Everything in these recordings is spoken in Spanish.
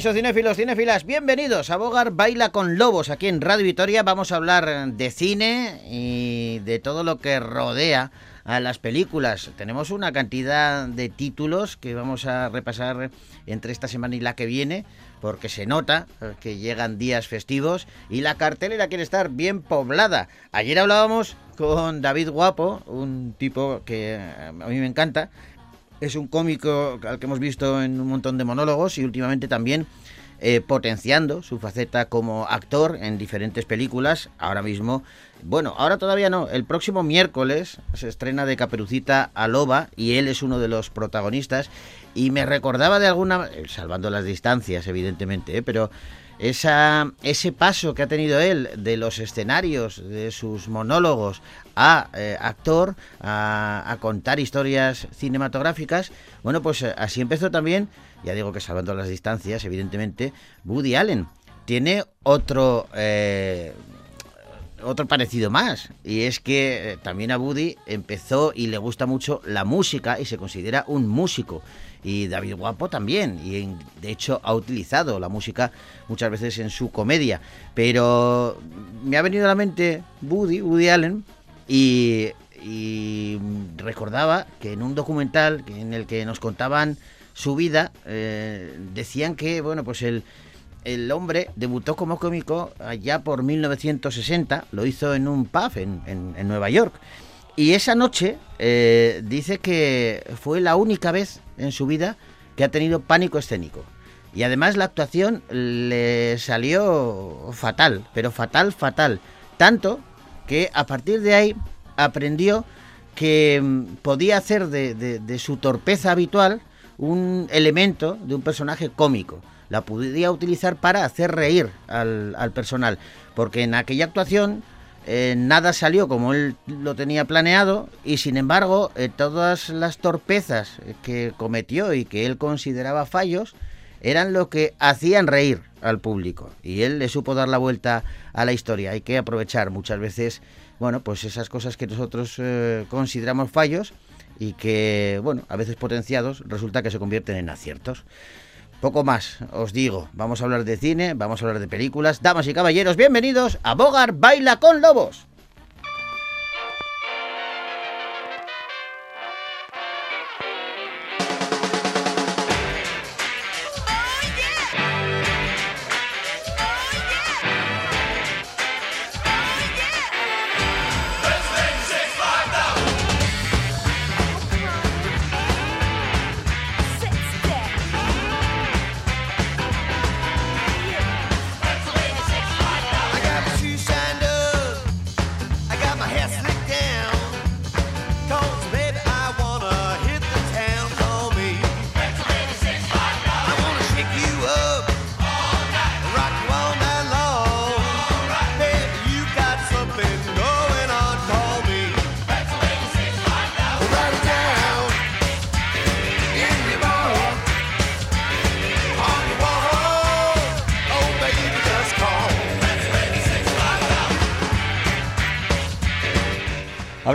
Cinéfilos, cinéfilas, bienvenidos a Bogar Baila con Lobos. Aquí en Radio Vitoria vamos a hablar de cine y de todo lo que rodea a las películas. Tenemos una cantidad de títulos que vamos a repasar entre esta semana y la que viene, porque se nota que llegan días festivos y la cartelera quiere estar bien poblada. Ayer hablábamos con David Guapo, un tipo que a mí me encanta, es un cómico al que hemos visto en un montón de monólogos y últimamente también eh, potenciando su faceta como actor en diferentes películas. Ahora mismo, bueno, ahora todavía no. El próximo miércoles se estrena de Caperucita a Loba y él es uno de los protagonistas. Y me recordaba de alguna, salvando las distancias, evidentemente, ¿eh? pero esa, ese paso que ha tenido él de los escenarios, de sus monólogos, a eh, actor, a, contar historias cinematográficas, bueno, pues eh, así empezó también, ya digo que salvando las distancias, evidentemente, Woody Allen. Tiene otro... Eh, otro parecido más, y es que también a Woody empezó y le gusta mucho la música y se considera un músico y David Guapo también, y de hecho ha utilizado la música muchas veces en su comedia. Pero me ha venido a la mente Woody, Woody Allen, y, recordaba que en un documental en el que nos contaban su vida, eh, decían que, bueno, pues el, el hombre debutó como cómico allá por 1960, lo hizo en un pub en, en Nueva York. Y esa noche eh, dice que fue la única vez en su vida que ha tenido pánico escénico. Y además la actuación le salió fatal, pero fatal, fatal. Tanto que a partir de ahí aprendió que mm, podía hacer de, su torpeza habitual un elemento de un personaje cómico. La podía utilizar para hacer reír al, al personal. Porque en aquella actuación eh, nada salió como él lo tenía planeado y sin embargo eh, todas las torpezas que cometió y que él consideraba fallos eran lo que hacían reír al público y él le supo dar la vuelta a la historia. Hay que aprovechar muchas veces, bueno, pues esas cosas que nosotros eh, consideramos fallos y que, bueno, a veces potenciados resulta que se convierten en aciertos. Poco más, os digo. Vamos a hablar de cine, vamos a hablar de películas. Damas y caballeros, bienvenidos a Bogar Baila con Lobos.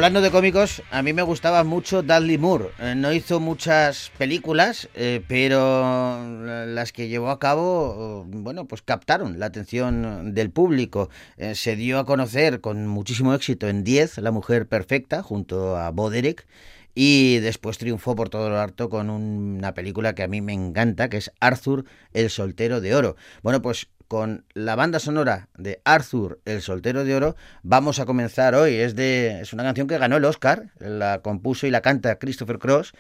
Hablando de cómicos, a mí me gustaba mucho Dudley Moore. Eh, no hizo muchas películas, eh, pero las que llevó a cabo, bueno, pues captaron la atención del público. Eh, se dio a conocer con muchísimo éxito en 10, La Mujer Perfecta, junto a Bo Derek. Y después triunfó por todo lo harto con una película que a mí me encanta, que es Arthur, el soltero de oro. Bueno, pues con la banda sonora de Arthur, el soltero de oro, vamos a comenzar hoy. Es, de, es una canción que ganó el Oscar, la compuso y la canta Christopher Cross.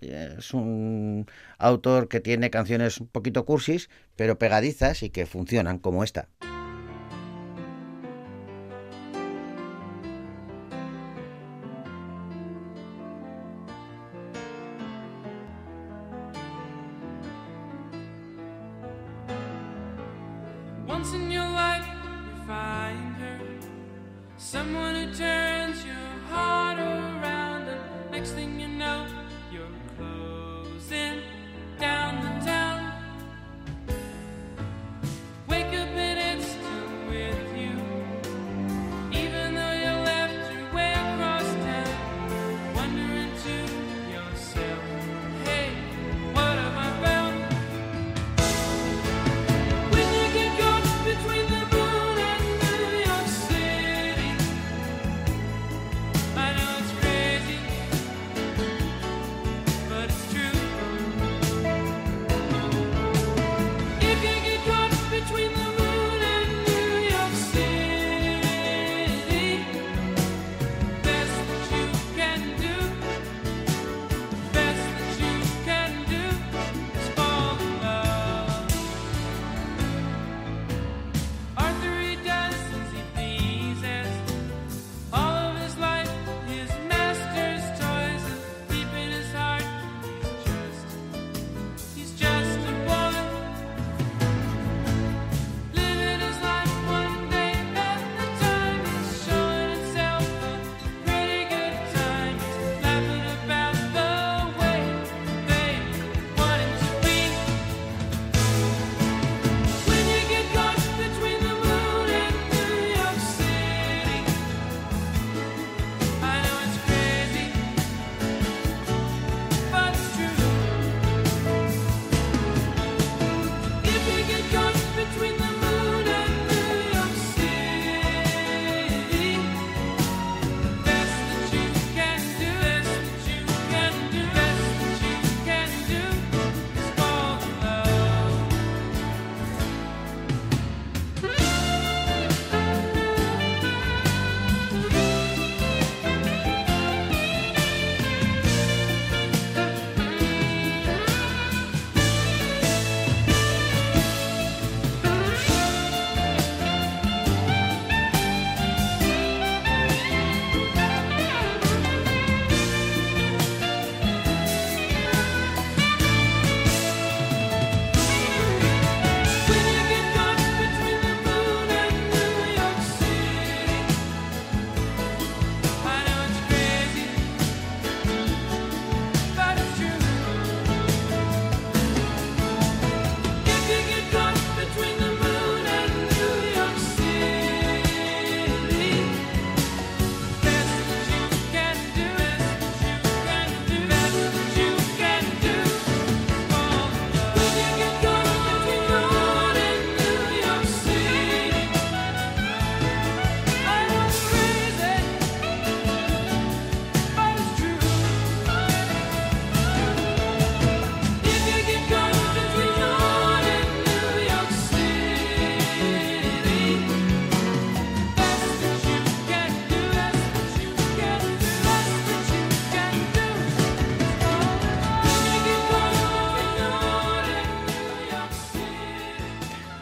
Es un autor que tiene canciones un poquito cursis, pero pegadizas y que funcionan como esta.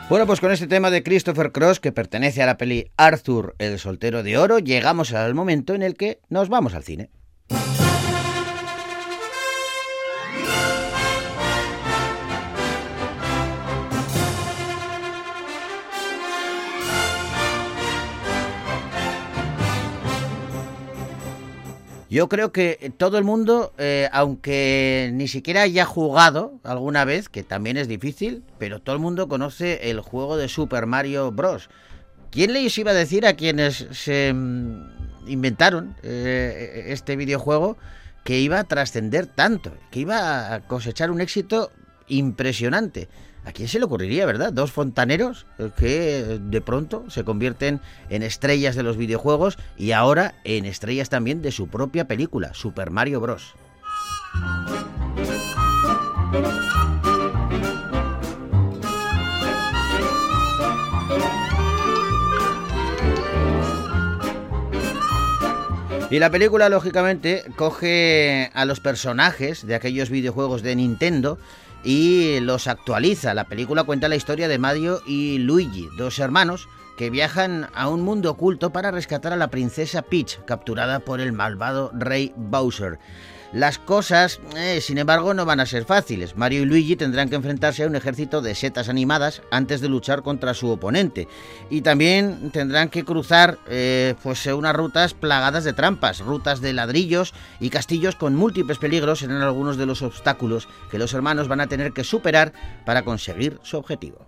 Bueno, pues con este tema de Christopher Cross, que pertenece a la peli Arthur, el soltero de oro, llegamos al momento en el que nos vamos al cine. Yo creo que todo el mundo, eh, aunque ni siquiera haya jugado alguna vez, que también es difícil, pero todo el mundo conoce el juego de Super Mario Bros. ¿Quién les iba a decir a quienes se mm, inventaron eh, este videojuego que iba a trascender tanto, que iba a cosechar un éxito impresionante? ¿A quién se le ocurriría, verdad? Dos fontaneros eh, que de pronto se convierten en estrellas de los videojuegos y ahora en estrellas también de su propia película, Super Mario Bros. Y la película, lógicamente, coge a los personajes de aquellos videojuegos de Nintendo y los actualiza. La película cuenta la historia de Mario y Luigi, dos hermanos que viajan a un mundo oculto para rescatar a la princesa Peach, capturada por el malvado rey Bowser. Las cosas, eh, sin embargo, no van a ser fáciles. Mario y Luigi tendrán que enfrentarse a un ejército de setas animadas antes de luchar contra su oponente. Y también tendrán que cruzar eh, pues, unas rutas plagadas de trampas, rutas de ladrillos y castillos con múltiples peligros en algunos de los obstáculos que los hermanos van a tener que superar para conseguir su objetivo.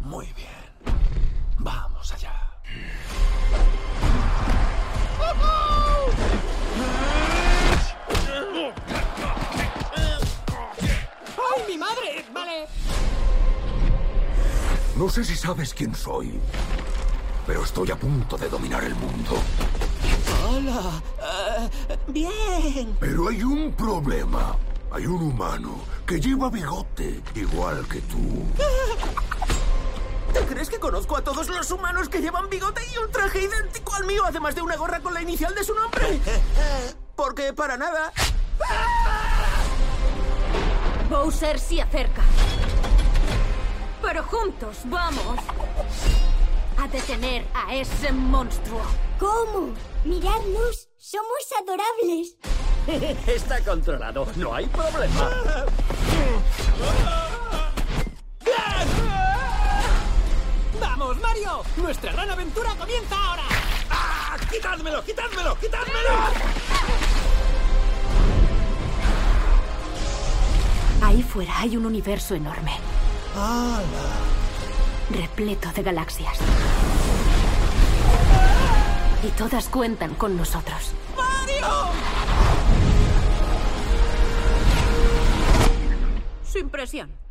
Muy bien. No sé si sabes quién soy, pero estoy a punto de dominar el mundo. Hola. Eh, bien. Pero hay un problema. Hay un humano que lleva bigote, igual que tú. ¿Te crees que conozco a todos los humanos que llevan bigote y un traje idéntico al mío, además de una gorra con la inicial de su nombre? Porque para nada. Bowser se acerca. Pero juntos vamos a detener a ese monstruo. ¿Cómo? Miradnos, somos adorables. Está controlado, no hay problema. ¡Vamos, Mario! ¡Nuestra gran aventura comienza ahora! ¡Ah! ¡Quitádmelo, quitádmelo, quitádmelo! Ahí fuera hay un universo enorme. Repleto de galaxias. Y todas cuentan con nosotros. ¡Mario! Sin presión.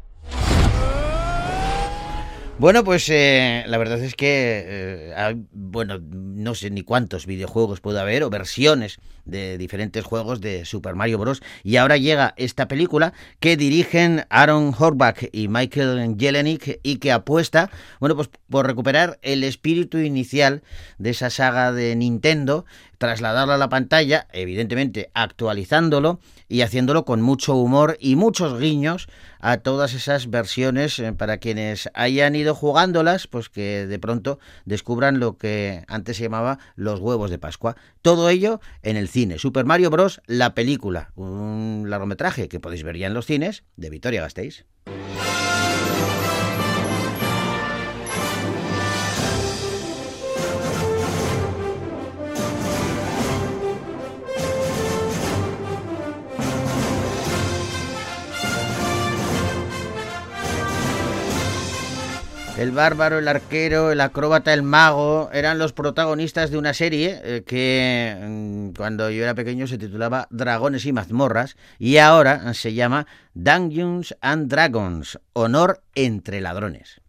Bueno, pues eh, la verdad es que, eh, hay, bueno, no sé ni cuántos videojuegos puede haber o versiones de diferentes juegos de Super Mario Bros. Y ahora llega esta película que dirigen Aaron Horbach y Michael Jelenic y que apuesta, bueno, pues por recuperar el espíritu inicial de esa saga de Nintendo, trasladarlo a la pantalla, evidentemente actualizándolo y haciéndolo con mucho humor y muchos guiños a todas esas versiones eh, para quienes hayan ido jugándolas, pues que de pronto descubran lo que antes se llamaba los huevos de Pascua. Todo ello en el cine. Super Mario Bros. la película, un largometraje que podéis ver ya en los cines de Vitoria Gasteiz. El bárbaro, el arquero, el acróbata, el mago eran los protagonistas de una serie eh, que mm, cuando yo era pequeño se titulaba Dragones y mazmorras y ahora se llama Dungeons and Dragons, honor entre ladrones.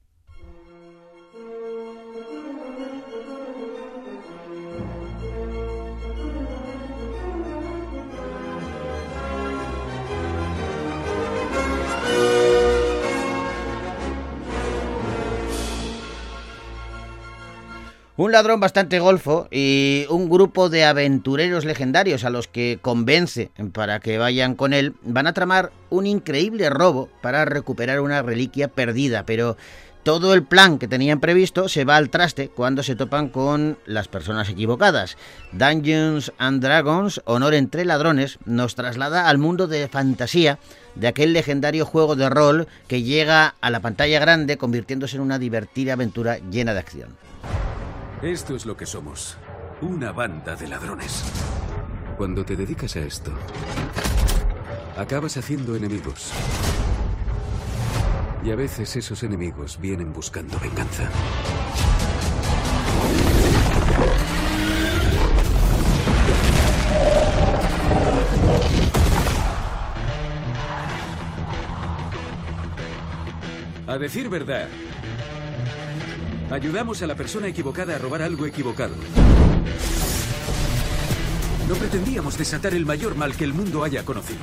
Un ladrón bastante golfo y un grupo de aventureros legendarios a los que convence para que vayan con él van a tramar un increíble robo para recuperar una reliquia perdida, pero todo el plan que tenían previsto se va al traste cuando se topan con las personas equivocadas. Dungeons and Dragons, Honor entre Ladrones, nos traslada al mundo de fantasía de aquel legendario juego de rol que llega a la pantalla grande convirtiéndose en una divertida aventura llena de acción. Esto es lo que somos, una banda de ladrones. Cuando te dedicas a esto, acabas haciendo enemigos. Y a veces esos enemigos vienen buscando venganza. A decir verdad, ayudamos a la persona equivocada a robar algo equivocado. No pretendíamos desatar el mayor mal que el mundo haya conocido.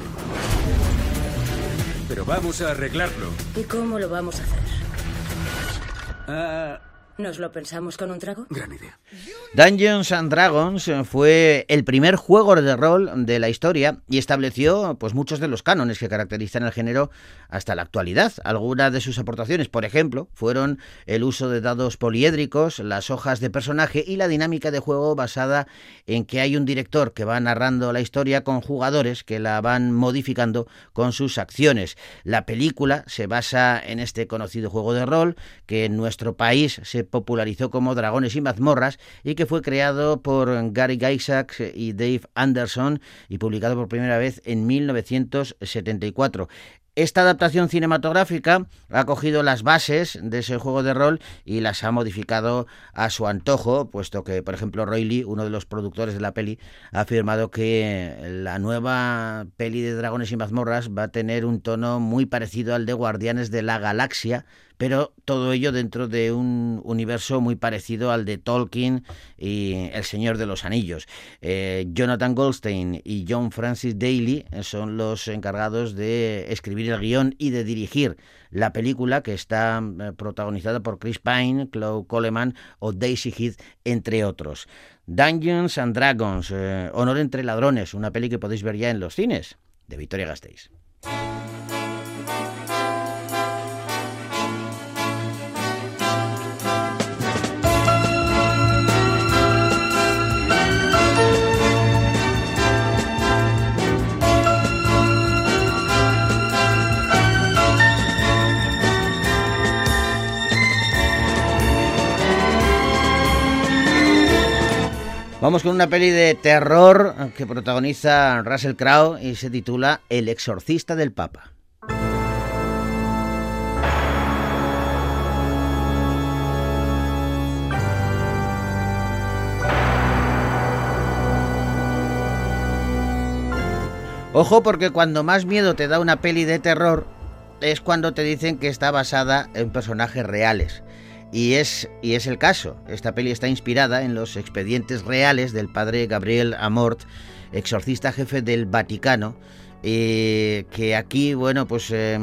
Pero vamos a arreglarlo. ¿Y cómo lo vamos a hacer? Ah, ¿Nos lo pensamos con un trago? gran idea. Dungeons and Dragons fue el primer juego de rol de la historia y estableció pues muchos de los cánones que caracterizan el género hasta la actualidad. Algunas de sus aportaciones, por ejemplo, fueron el uso de dados poliédricos, las hojas de personaje y la dinámica de juego basada en que hay un director que va narrando la historia con jugadores que la van modificando con sus acciones. La película se basa en este conocido juego de rol que en nuestro país se popularizó como Dragones y mazmorras y que fue creado por Gary Gygax y Dave Anderson y publicado por primera vez en 1974. Esta adaptación cinematográfica ha cogido las bases de ese juego de rol y las ha modificado a su antojo, puesto que, por ejemplo, Roy Lee, uno de los productores de la peli, ha afirmado que la nueva peli de Dragones y Mazmorras va a tener un tono muy parecido al de Guardianes de la Galaxia, pero todo ello dentro de un universo muy parecido al de Tolkien y El Señor de los Anillos. Eh, Jonathan Goldstein y John Francis Daly son los encargados de escribir el guion y de dirigir la película que está eh, protagonizada por Chris Pine, Chloe Coleman o Daisy Heath, entre otros. Dungeons and Dragons, eh, Honor entre Ladrones, una peli que podéis ver ya en los cines, de Victoria Gasteiz. Vamos con una peli de terror que protagoniza Russell Crowe y se titula El exorcista del Papa. Ojo porque cuando más miedo te da una peli de terror es cuando te dicen que está basada en personajes reales. Y es, y es el caso. Esta peli está inspirada en los expedientes reales del padre Gabriel Amort, exorcista jefe del Vaticano, eh, que aquí, bueno, pues eh,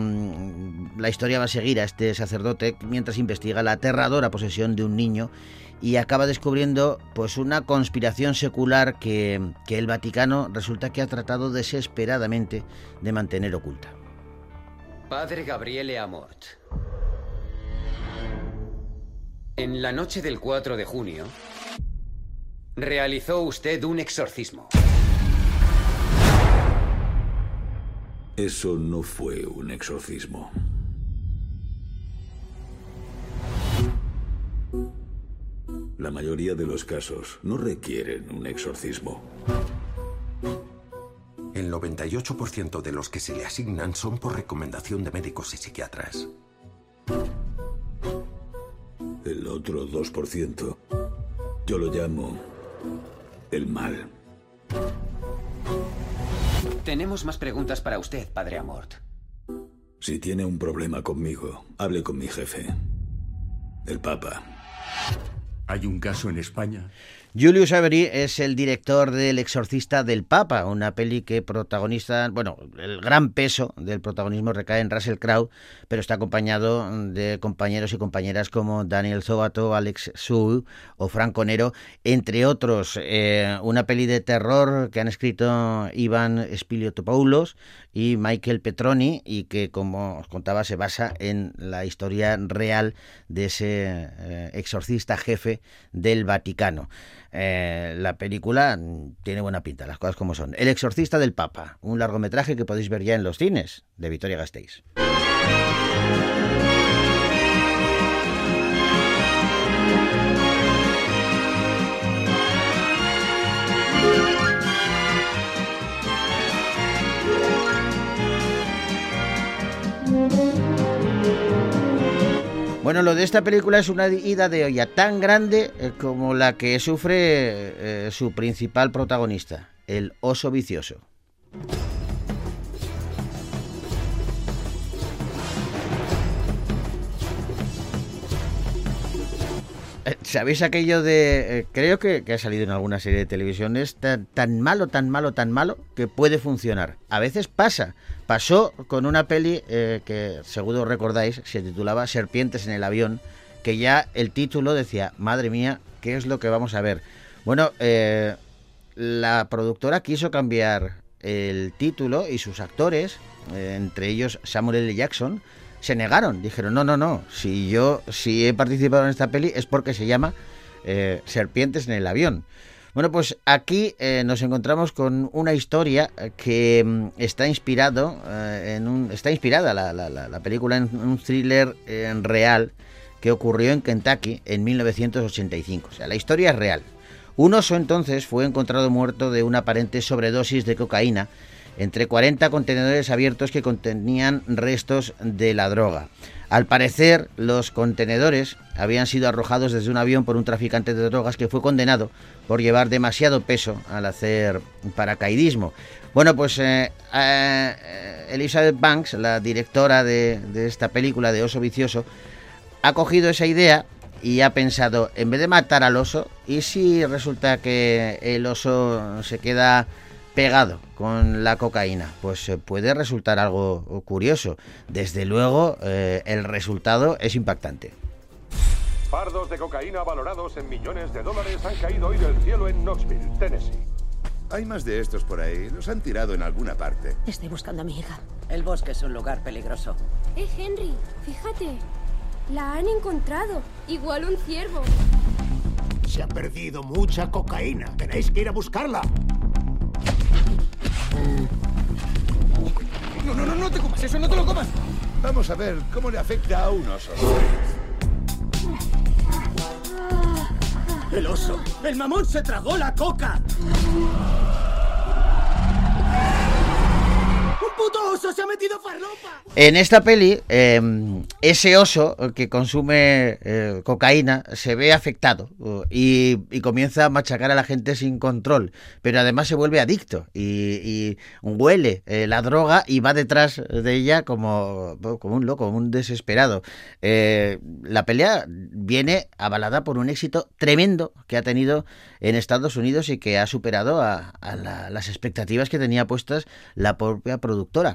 la historia va a seguir a este sacerdote mientras investiga la aterradora posesión de un niño y acaba descubriendo pues una conspiración secular que, que el Vaticano resulta que ha tratado desesperadamente de mantener oculta. Padre Gabriele Amort. En la noche del 4 de junio, realizó usted un exorcismo. Eso no fue un exorcismo. La mayoría de los casos no requieren un exorcismo. El 98% de los que se le asignan son por recomendación de médicos y psiquiatras. Otro 2%, yo lo llamo el mal. Tenemos más preguntas para usted, Padre Amort. Si tiene un problema conmigo, hable con mi jefe, el Papa. ¿Hay un caso en España? Julius Avery es el director del Exorcista del Papa, una peli que protagoniza, bueno, el gran peso del protagonismo recae en Russell Crowe, pero está acompañado de compañeros y compañeras como Daniel Zobato, Alex Su o Franco Nero, entre otros. Eh, una peli de terror que han escrito Ivan Spiliotopoulos y Michael Petroni y que, como os contaba, se basa en la historia real de ese eh, exorcista jefe del Vaticano. Eh, la película tiene buena pinta, las cosas como son. El exorcista del Papa, un largometraje que podéis ver ya en los cines de Victoria Gasteiz. Bueno, lo de esta película es una ida de olla tan grande eh, como la que sufre eh, su principal protagonista, el oso vicioso. ¿Sabéis aquello de... creo que, ha salido en alguna serie de televisión, es tan, malo, tan malo, tan malo, que puede funcionar. A veces pasa. Pasó con una peli que seguro recordáis, se titulaba Serpientes en el avión, que ya el título decía, madre mía, ¿qué es lo que vamos a ver? Bueno, la productora quiso cambiar el título y sus actores, entre ellos Samuel L. Jackson, se negaron, dijeron, no, no, no, si yo si he participado en esta peli es porque se llama eh, Serpientes en el avión. Bueno, pues aquí eh, nos encontramos con una historia que mm, está inspirado eh, en un, está inspirada la, la, la, película en un thriller real que ocurrió en Kentucky en 1985. O sea, la historia es real. Un oso entonces fue encontrado muerto de una aparente sobredosis de cocaína entre 40 contenedores abiertos que contenían restos de la droga. Al parecer, los contenedores habían sido arrojados desde un avión por un traficante de drogas que fue condenado por llevar demasiado peso al hacer paracaidismo. Bueno, pues eh, eh, Elizabeth Banks, la directora de, de esta película de Oso Vicioso, ha cogido esa idea y ha pensado, en vez de matar al oso, ¿y si resulta que el oso se queda pegado con la cocaína, pues eh, puede resultar algo curioso. Desde luego, eh, el resultado es impactante. Fardos de cocaína valorados en millones de dólares han caído hoy del cielo en Knoxville, Tennessee. Hay más de estos por ahí. Los han tirado en alguna parte. Estoy buscando a mi hija. El bosque es un lugar peligroso. Eh, Henry, fíjate. La han encontrado. Igual un ciervo. Se ha perdido mucha cocaína. Tenéis que ir a buscarla. No, no, no, no te comas eso, no te lo comas. Vamos a ver cómo le afecta a un oso. El oso. El mamón se tragó la coca. Puto oso se ha metido farlopa! En esta peli, em, ese oso que consume eh, cocaína se ve afectado uh, y, comienza a machacar a la gente sin control, pero además se vuelve adicto y, huele eh, la droga y va detrás de ella como, como un loco, como un desesperado. Eh, la pelea viene avalada por un éxito tremendo que ha tenido en Estados Unidos y que ha superado a, las expectativas que tenía puestas la propia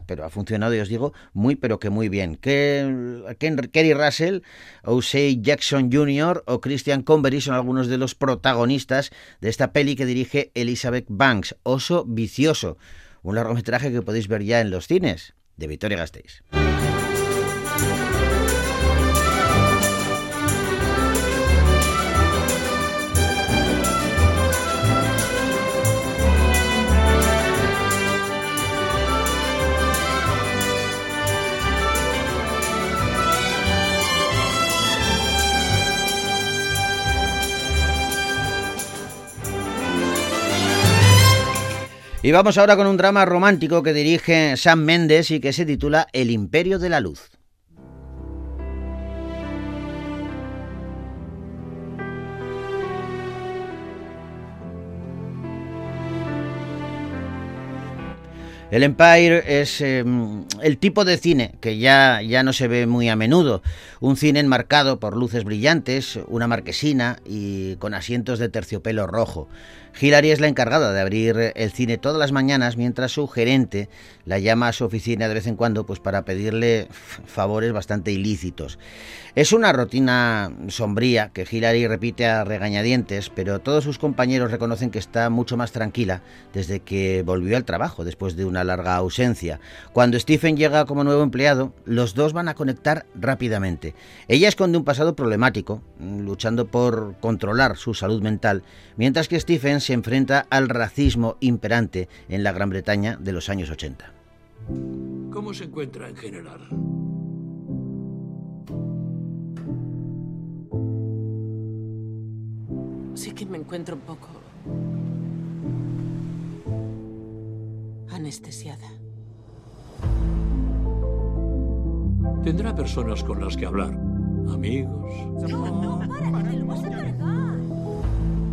pero ha funcionado, y os digo, muy pero que muy bien. Que, Kerry Russell, Osei Jackson Jr. o Christian Convery son algunos de los protagonistas de esta peli que dirige Elizabeth Banks, Oso Vicioso, un largometraje que podéis ver ya en los cines de Victoria Gasteiz. Y vamos ahora con un drama romántico que dirige Sam Mendes y que se titula El Imperio de la Luz. El Empire es em, el tipo de cine que ya, ya no se ve muy a menudo. Un cine enmarcado por luces brillantes, una marquesina y con asientos de terciopelo rojo. Hilary es la encargada de abrir el cine todas las mañanas mientras su gerente la llama a su oficina de vez en cuando pues para pedirle favores bastante ilícitos. Es una rutina sombría que Hilary repite a regañadientes, pero todos sus compañeros reconocen que está mucho más tranquila desde que volvió al trabajo después de una larga ausencia. Cuando Stephen llega como nuevo empleado, los dos van a conectar rápidamente. Ella esconde un pasado problemático, luchando por controlar su salud mental, mientras que Stephen se enfrenta al racismo imperante en la Gran Bretaña de los años 80. ¿Cómo se encuentra en general? Sí que me encuentro un poco... anestesiada. Tendrá personas con las que hablar. Amigos.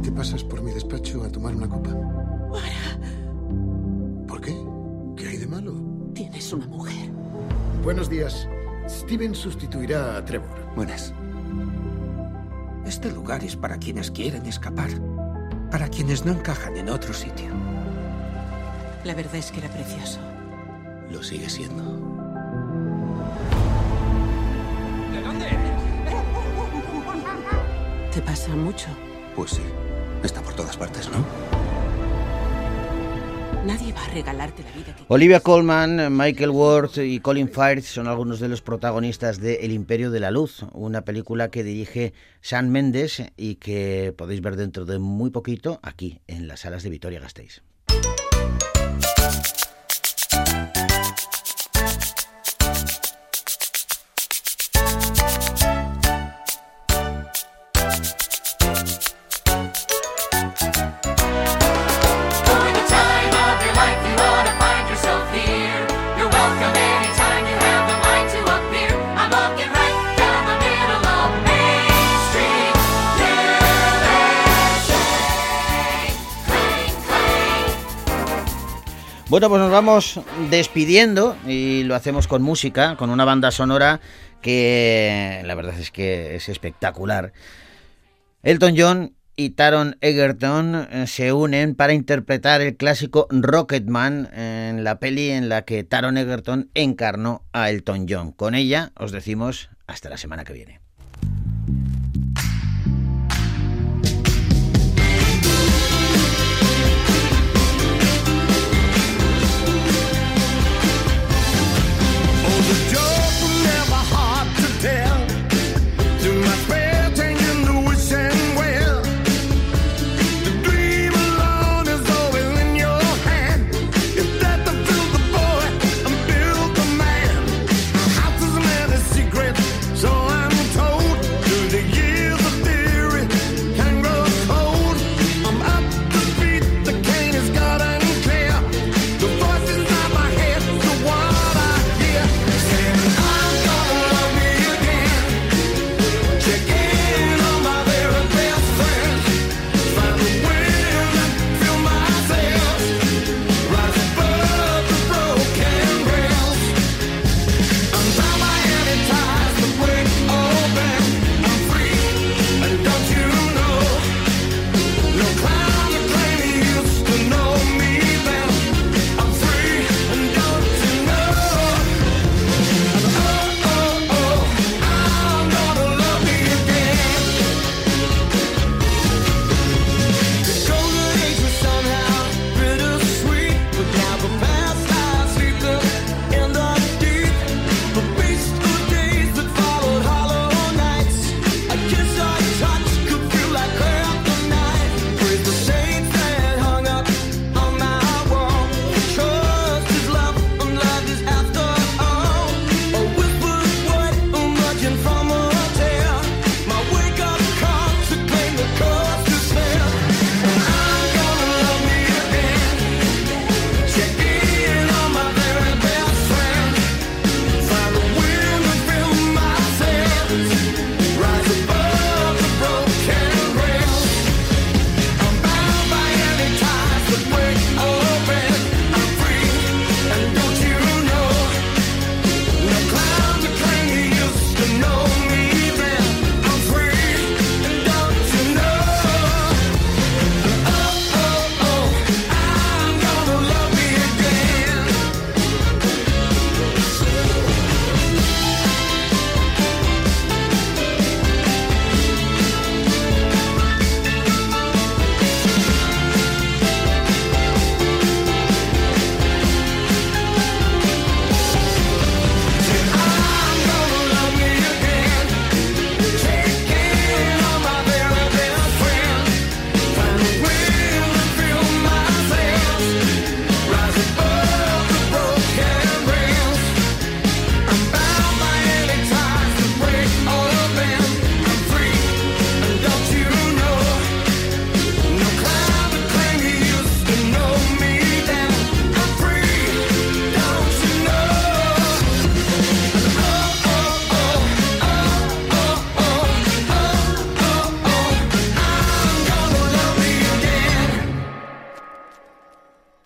¿Te pasas por mi despacho a tomar una copa? ¿Por qué? ¿Qué hay de malo? Tienes una mujer. Buenos días. Steven sustituirá a Trevor. Buenas. Este lugar es para quienes quieren escapar, para quienes no encajan en otro sitio. La verdad es que era precioso. Lo sigue siendo. ¿De dónde ¿Te pasa mucho? Pues sí. Está por todas partes, ¿no? Nadie va a regalarte la vida que... Olivia Colman, Michael Ward y Colin Firth son algunos de los protagonistas de El Imperio de la Luz, una película que dirige Sam Mendes y que podéis ver dentro de muy poquito aquí en las salas de Vitoria Gasteiz. Bueno, pues nos vamos despidiendo y lo hacemos con música, con una banda sonora que la verdad es que es espectacular. Elton John y Taron Egerton eh, se unen para interpretar el clásico Rocketman en la peli en la que Taron Egerton encarnó a Elton John. Con ella os decimos hasta la semana que viene.